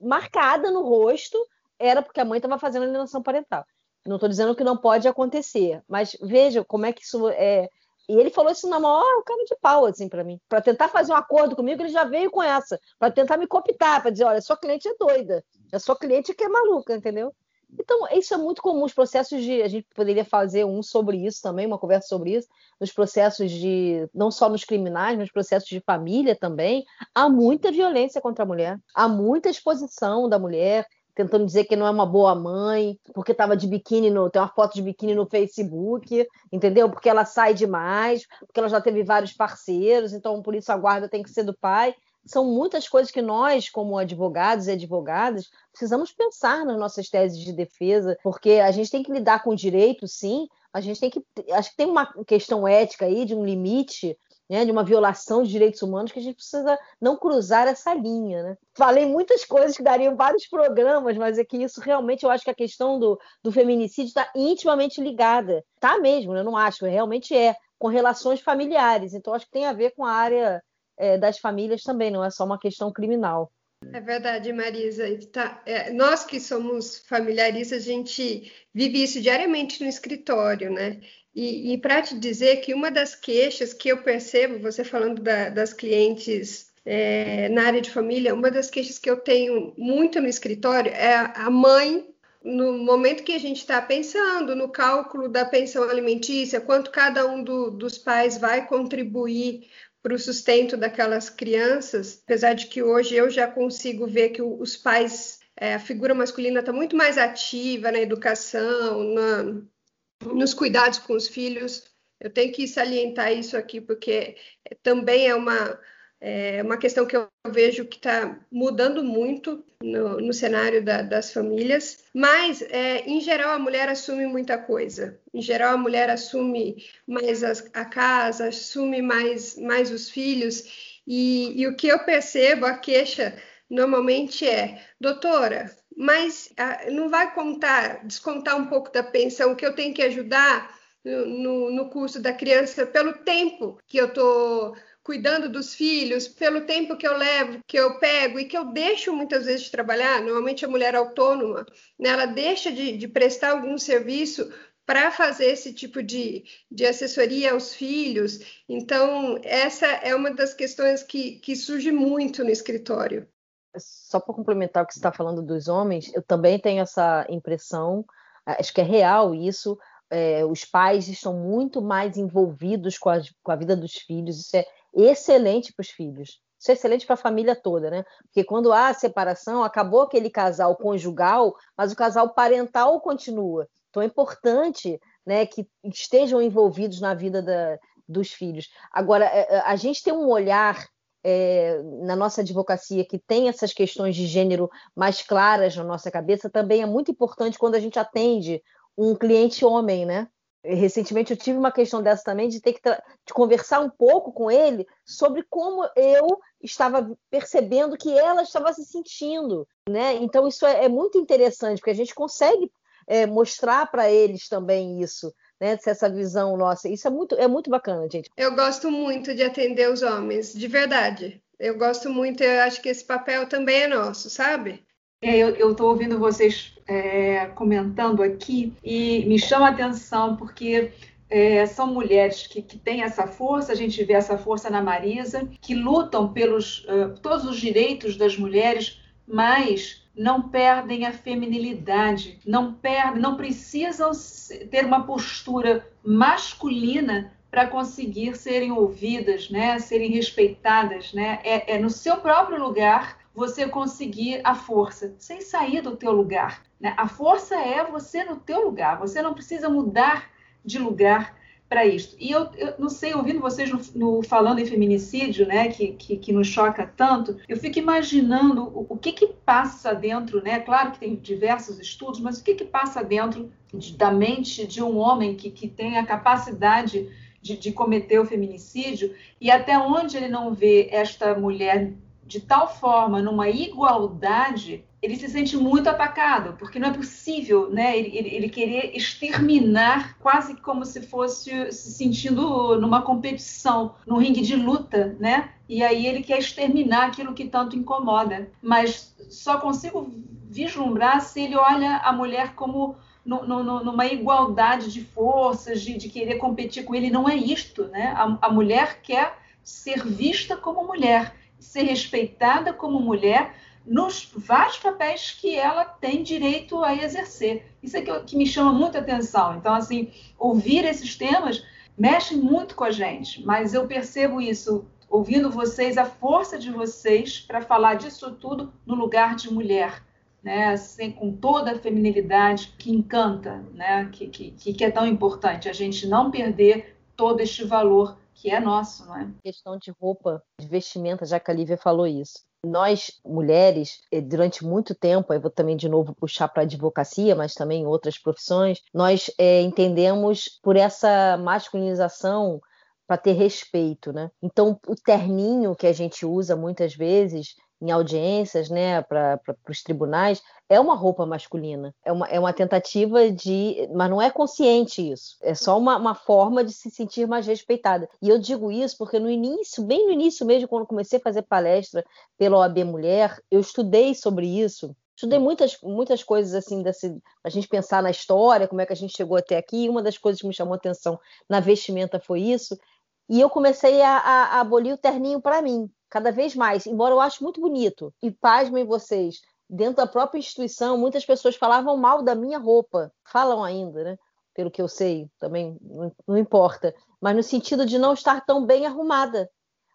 marcada no rosto, era porque a mãe estava fazendo alienação parental. Não estou dizendo que não pode acontecer, mas veja como é que isso é. E ele falou isso na maior cara de pau, assim, para mim. Para tentar fazer um acordo comigo, ele já veio com essa. Para tentar me cooptar, para dizer: olha, sua cliente é doida. A sua cliente que é maluca, entendeu? Então, isso é muito comum. Os processos de. A gente poderia fazer um sobre isso também, uma conversa sobre isso, nos processos de. Não só nos criminais, mas processos de família também. Há muita violência contra a mulher, há muita exposição da mulher, tentando dizer que não é uma boa mãe, porque estava de biquíni, no, tem uma foto de biquíni no Facebook, entendeu? Porque ela sai demais, porque ela já teve vários parceiros, então por isso a guarda tem que ser do pai. são muitas coisas que nós, como advogados e advogadas, precisamos pensar nas nossas teses de defesa, porque a gente tem que lidar com o direito, sim, a gente tem que. Acho que tem uma questão ética aí, de um limite, né, de uma violação de direitos humanos, que a gente precisa não cruzar essa linha. Né? Falei muitas coisas que dariam vários programas, mas é que isso realmente eu acho que a questão do, do feminicídio está intimamente ligada. Tá mesmo, eu não acho, realmente é, com relações familiares. Então, acho que tem a ver com a área é, das famílias também, não é só uma questão criminal. É verdade, Marisa. Tá, é, nós que somos familiaristas, a gente vive isso diariamente no escritório, né? E, e para te dizer que uma das queixas que eu percebo, você falando da, das clientes é, na área de família, uma das queixas que eu tenho muito no escritório é a mãe no momento que a gente está pensando no cálculo da pensão alimentícia, quanto cada um do, dos pais vai contribuir para o sustento daquelas crianças, apesar de que hoje eu já consigo ver que os pais, é, a figura masculina está muito mais ativa na educação, na, nos cuidados com os filhos. Eu tenho que salientar isso aqui, porque também é uma, é uma questão que eu vejo que está mudando muito no, no cenário da, das famílias, mas é, em geral a mulher assume muita coisa. Em geral a mulher assume mais as, a casa, assume mais, mais os filhos, e, e o que eu percebo, a queixa normalmente é, doutora, mas ah, não vai contar, descontar um pouco da pensão que eu tenho que ajudar no, no, curso da criança pelo tempo que eu estou cuidando dos filhos, pelo tempo que eu levo, que eu pego e que eu deixo muitas vezes de trabalhar, normalmente a mulher autônoma, né, ela deixa de, de prestar algum serviço para fazer esse tipo de, de assessoria aos filhos. Então, essa é uma das questões que, que surge muito no escritório. Só para complementar o que você está falando dos homens, eu também tenho essa impressão, acho que é real isso, é, os pais estão muito mais envolvidos com a, com a vida dos filhos, isso é excelente para os filhos. Isso é excelente para a família toda, né? Porque quando há separação, acabou aquele casal conjugal, mas o casal parental continua. Então é importante né, que estejam envolvidos na vida da, dos filhos. Agora, é, é, a gente tem um olhar é, na nossa advocacia que tem essas questões de gênero mais claras na nossa cabeça, também é muito importante quando a gente atende um cliente homem, né? Recentemente eu tive uma questão dessa também, de ter que de conversar um pouco com ele sobre como eu estava percebendo que ela estava se sentindo. Né? Então, isso é, é muito interessante, porque a gente consegue é, mostrar para eles também isso. Né, essa visão nossa. Isso é muito, é muito bacana, gente. Eu gosto muito de atender os homens, de verdade. Eu gosto muito, eu acho que esse papel também é nosso, sabe? É, eu estou ouvindo vocês é, comentando aqui e me chama a atenção porque é, são mulheres que, que têm essa força, a gente vê essa força na Marisa, que lutam pelos uh, todos os direitos das mulheres, mas não perdem a feminilidade, não perdem, não precisam ter uma postura masculina para conseguir serem ouvidas, né, serem respeitadas, né? É, é no seu próprio lugar você conseguir a força, sem sair do teu lugar. Né? A força é você no teu lugar, você não precisa mudar de lugar para isso. E eu, eu, não sei, ouvindo vocês no, no, falando em feminicídio, né, que, que, que, nos choca tanto, eu fico imaginando o, o, que que passa dentro, né, claro que tem diversos estudos, mas o que que passa dentro de, da mente de um homem que, que tem a capacidade de, de cometer o feminicídio e até onde ele não vê esta mulher de tal forma numa igualdade, ele se sente muito atacado, porque não é possível, né? Ele, ele, ele, querer exterminar, quase como se fosse se sentindo numa competição, num ringue de luta, né? E aí ele quer exterminar aquilo que tanto incomoda. Mas só consigo vislumbrar se ele olha a mulher como no, no, numa igualdade de forças, de, de, querer competir com ele. Não é isto, né? A, a mulher quer ser vista como mulher ser respeitada como mulher nos vários papéis que ela tem direito a exercer. Isso é que, que me chama muita atenção. Então, assim, ouvir esses temas mexe muito com a gente, mas eu percebo isso ouvindo vocês, a força de vocês para falar disso tudo no lugar de mulher. Né, assim, com toda a feminilidade que encanta, né, que, que, que é tão importante, a gente não perder todo este valor que é nosso, não é? Questão de roupa, de vestimenta, já que a Lívia falou isso. Nós, mulheres, eh, durante muito tempo, eu vou também de novo puxar para a advocacia, mas também em outras profissões, nós é, entendemos por essa masculinização para ter respeito, né? Então, o terninho que a gente usa muitas vezes em audiências, né, para os tribunais, é uma roupa masculina. É uma, é uma tentativa de. Mas não é consciente isso. É só uma, uma forma de se sentir mais respeitada. E eu digo isso porque no início, bem no início mesmo, quando comecei a fazer palestra pela OAB Mulher, eu estudei sobre isso. Estudei muitas, muitas coisas assim, desse, a gente pensar na história, como é que a gente chegou até aqui. E uma das coisas que me chamou a atenção na vestimenta foi isso. E eu comecei a, a, a abolir o terninho para mim, cada vez mais, embora eu ache muito bonito. E pasmem vocês, dentro da própria instituição, muitas pessoas falavam mal da minha roupa. Falam ainda, né? Pelo que eu sei, também não, importa. Mas no sentido de não estar tão bem arrumada.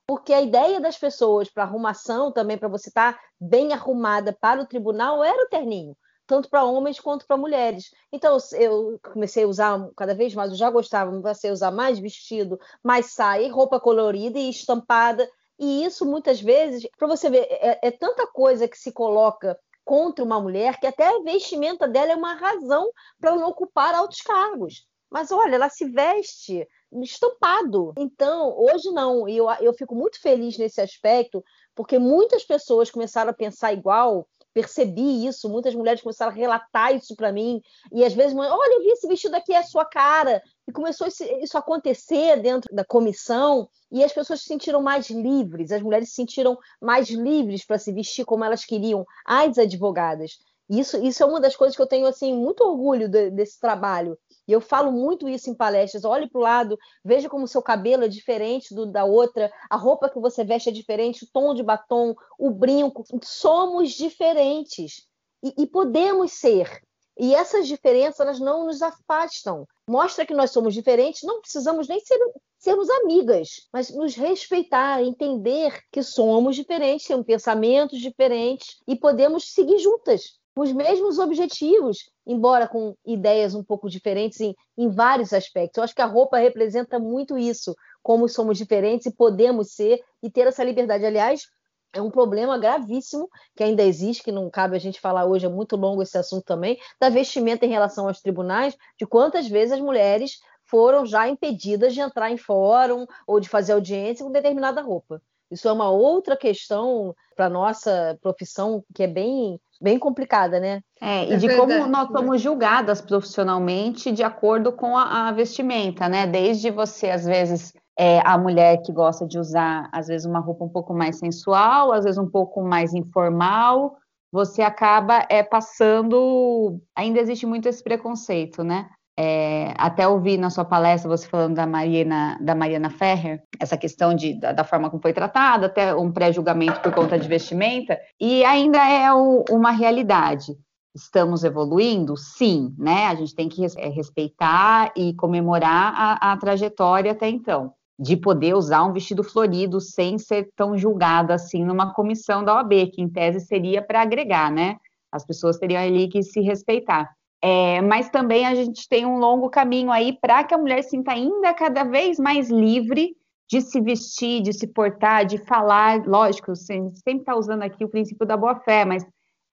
Porque a ideia das pessoas para arrumação também, para você estar bem arrumada para o tribunal, era o terninho tanto para homens quanto para mulheres. Então eu comecei a usar cada vez mais, eu já gostava, comecei a usar mais vestido, mais saia, roupa colorida e estampada. E isso muitas vezes, para você ver, é, é, tanta coisa que se coloca contra uma mulher que até a vestimenta dela é uma razão para não ocupar altos cargos. Mas olha, ela se veste estampado. Então, hoje não. E eu, eu fico muito feliz nesse aspecto, porque muitas pessoas começaram a pensar igual percebi isso, muitas mulheres começaram a relatar isso para mim, e às vezes, olha, eu vi esse vestido aqui, é a sua cara, e começou isso a acontecer dentro da comissão, e as pessoas se sentiram mais livres, as mulheres se sentiram mais livres para se vestir como elas queriam, as advogadas. Isso, isso é uma das coisas que eu tenho assim muito orgulho de, desse trabalho. E eu falo muito isso em palestras. Olhe para o lado, veja como o seu cabelo é diferente do da outra, a roupa que você veste é diferente, o tom de batom, o brinco. Somos diferentes e, e podemos ser. E essas diferenças elas não nos afastam. Mostra que nós somos diferentes, não precisamos nem ser, sermos amigas, mas nos respeitar, entender que somos diferentes, temos pensamentos diferentes e podemos seguir juntas com os mesmos objetivos, embora com ideias um pouco diferentes em, em vários aspectos. Eu acho que a roupa representa muito isso, como somos diferentes e podemos ser e ter essa liberdade. Aliás, é um problema gravíssimo que ainda existe, que não cabe a gente falar hoje, é muito longo esse assunto também, da vestimenta em relação aos tribunais, de quantas vezes as mulheres foram já impedidas de entrar em fórum ou de fazer audiência com determinada roupa. Isso é uma outra questão para nossa profissão que é bem, bem complicada, né? É, e é de verdade, como nós somos julgadas profissionalmente de acordo com a, a vestimenta, né? Desde você, às vezes, é, a mulher que gosta de usar, às vezes, uma roupa um pouco mais sensual, às vezes um pouco mais informal, você acaba é, passando. Ainda existe muito esse preconceito, né? É, até ouvi na sua palestra você falando da Mariana, da Mariana Ferrer, essa questão de, da, da forma como foi tratada, até um pré-julgamento por conta de vestimenta, e ainda é o, uma realidade. Estamos evoluindo? Sim, né? A gente tem que é, respeitar e comemorar a, a trajetória até então, de poder usar um vestido florido sem ser tão julgada assim numa comissão da OAB, que em tese seria para agregar, né? As pessoas teriam ali que se respeitar. É, mas também a gente tem um longo caminho aí para que a mulher sinta ainda cada vez mais livre de se vestir, de se portar, de falar. Lógico, sempre está usando aqui o princípio da boa-fé, mas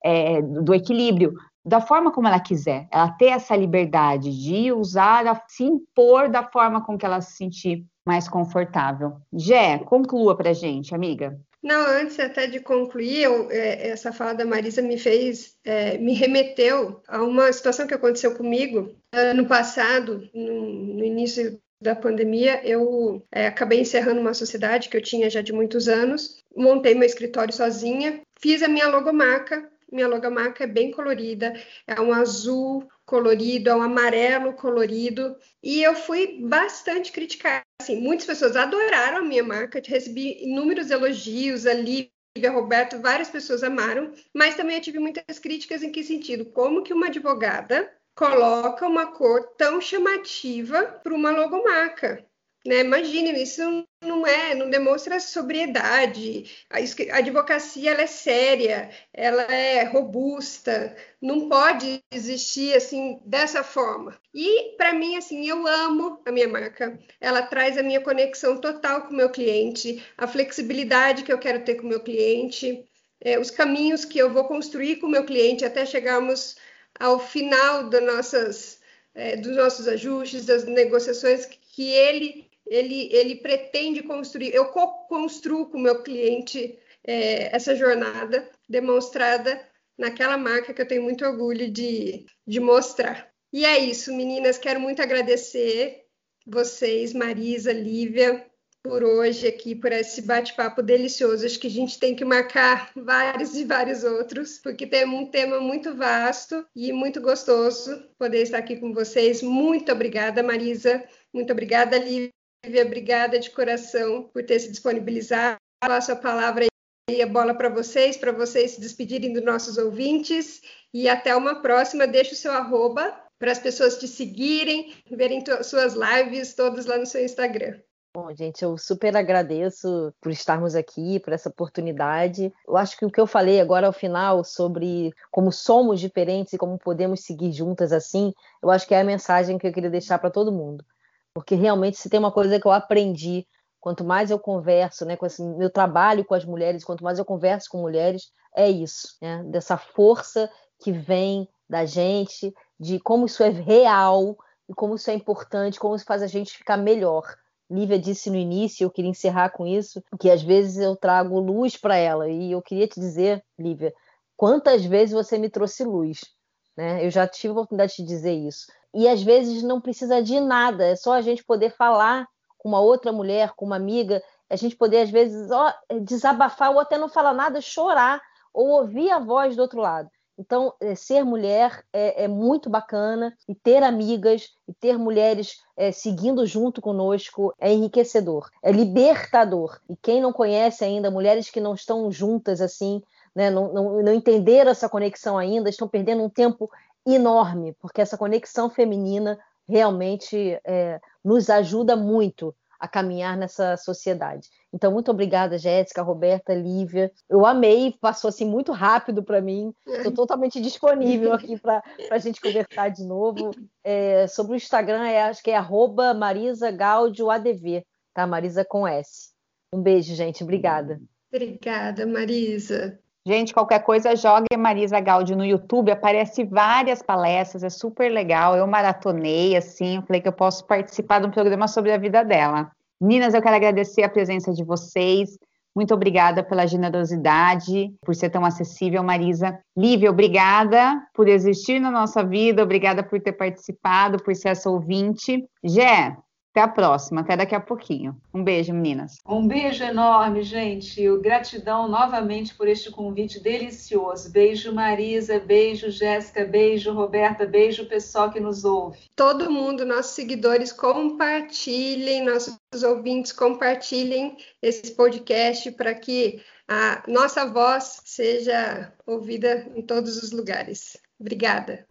é, do equilíbrio, da forma como ela quiser. Ela ter essa liberdade de usar, se impor da forma com que ela se sentir mais confortável. Jé, conclua para gente, amiga. Não, antes até de concluir, eu, é, essa fala da Marisa me fez, é, me remeteu a uma situação que aconteceu comigo ano passado, no, no início da pandemia, eu é, acabei encerrando uma sociedade que eu tinha já de muitos anos, montei meu escritório sozinha, fiz a minha logomarca. Minha logomarca é bem colorida, é um azul colorido, um amarelo colorido, e eu fui bastante criticada. Assim, muitas pessoas adoraram a minha marca, recebi inúmeros elogios ali. Roberto, várias pessoas amaram, mas também eu tive muitas críticas em que sentido? Como que uma advogada coloca uma cor tão chamativa para uma logomarca? Né? Imagine, isso não é, não demonstra sobriedade. A advocacia ela é séria, ela é robusta, não pode existir assim dessa forma. E para mim assim, eu amo a minha marca. Ela traz a minha conexão total com o meu cliente, a flexibilidade que eu quero ter com o meu cliente, é, os caminhos que eu vou construir com o meu cliente até chegarmos ao final das nossas, é, dos nossos ajustes, das negociações que ele ele, ele pretende construir, eu co-construo com o meu cliente é, essa jornada demonstrada naquela marca que eu tenho muito orgulho de, de mostrar. E é isso, meninas, quero muito agradecer vocês, Marisa, Lívia, por hoje aqui, por esse bate-papo delicioso. Acho que a gente tem que marcar vários e vários outros, porque tem um tema muito vasto e muito gostoso poder estar aqui com vocês. Muito obrigada, Marisa. Muito obrigada, Lívia. Obrigada de coração por ter se disponibilizado. Passo a palavra e a bola para vocês, para vocês se despedirem dos nossos ouvintes. E até uma próxima. Deixa o seu arroba para as pessoas te seguirem, verem suas lives todas lá no seu Instagram. Bom, gente, eu super agradeço por estarmos aqui, por essa oportunidade. Eu acho que o que eu falei agora ao final sobre como somos diferentes e como podemos seguir juntas assim, eu acho que é a mensagem que eu queria deixar para todo mundo porque realmente se tem uma coisa que eu aprendi, quanto mais eu converso, né, com esse meu trabalho com as mulheres, quanto mais eu converso com mulheres, é isso, né, dessa força que vem da gente, de como isso é real e como isso é importante, como isso faz a gente ficar melhor. Lívia disse no início, eu queria encerrar com isso, que às vezes eu trago luz para ela, e eu queria te dizer, Lívia, quantas vezes você me trouxe luz, né? Eu já tive a oportunidade de te dizer isso e às vezes não precisa de nada, é só a gente poder falar com uma outra mulher, com uma amiga, a gente poder às vezes ó, desabafar ou até não falar nada, chorar ou ouvir a voz do outro lado. Então, é, ser mulher é, é, muito bacana e ter amigas e ter mulheres é, seguindo junto conosco é enriquecedor, é libertador. E quem não conhece ainda, mulheres que não estão juntas assim, né, não, não, não entenderam essa conexão ainda, estão perdendo um tempo enorme, porque essa conexão feminina realmente é, nos ajuda muito a caminhar nessa sociedade. Então, muito obrigada, Jéssica, Roberta, Lívia. Eu amei, passou assim muito rápido para mim. Estou totalmente disponível aqui para a gente conversar de novo. É, sobre o Instagram, é, acho que é arroba Marisa Gaudio ADV, tá? Marisa com S. Um beijo, gente. Obrigada. Obrigada, Marisa. Gente, qualquer coisa, jogue Marisa Gaudi no YouTube, aparece várias palestras, é super legal. Eu maratonei, assim, eu falei que eu posso participar de um programa sobre a vida dela. Meninas, eu quero agradecer a presença de vocês. Muito obrigada pela generosidade, por ser tão acessível, Marisa. Lívia, obrigada por existir na nossa vida, obrigada por ter participado, por ser essa ouvinte. Gé, até a próxima, até daqui a pouquinho. Um beijo, meninas. Um beijo enorme, gente. Gratidão novamente por este convite delicioso. Beijo, Marisa. Beijo, Jéssica. Beijo, Roberta. Beijo, pessoal que nos ouve. Todo mundo, nossos seguidores, compartilhem, nossos ouvintes, compartilhem esse podcast para que a nossa voz seja ouvida em todos os lugares. Obrigada.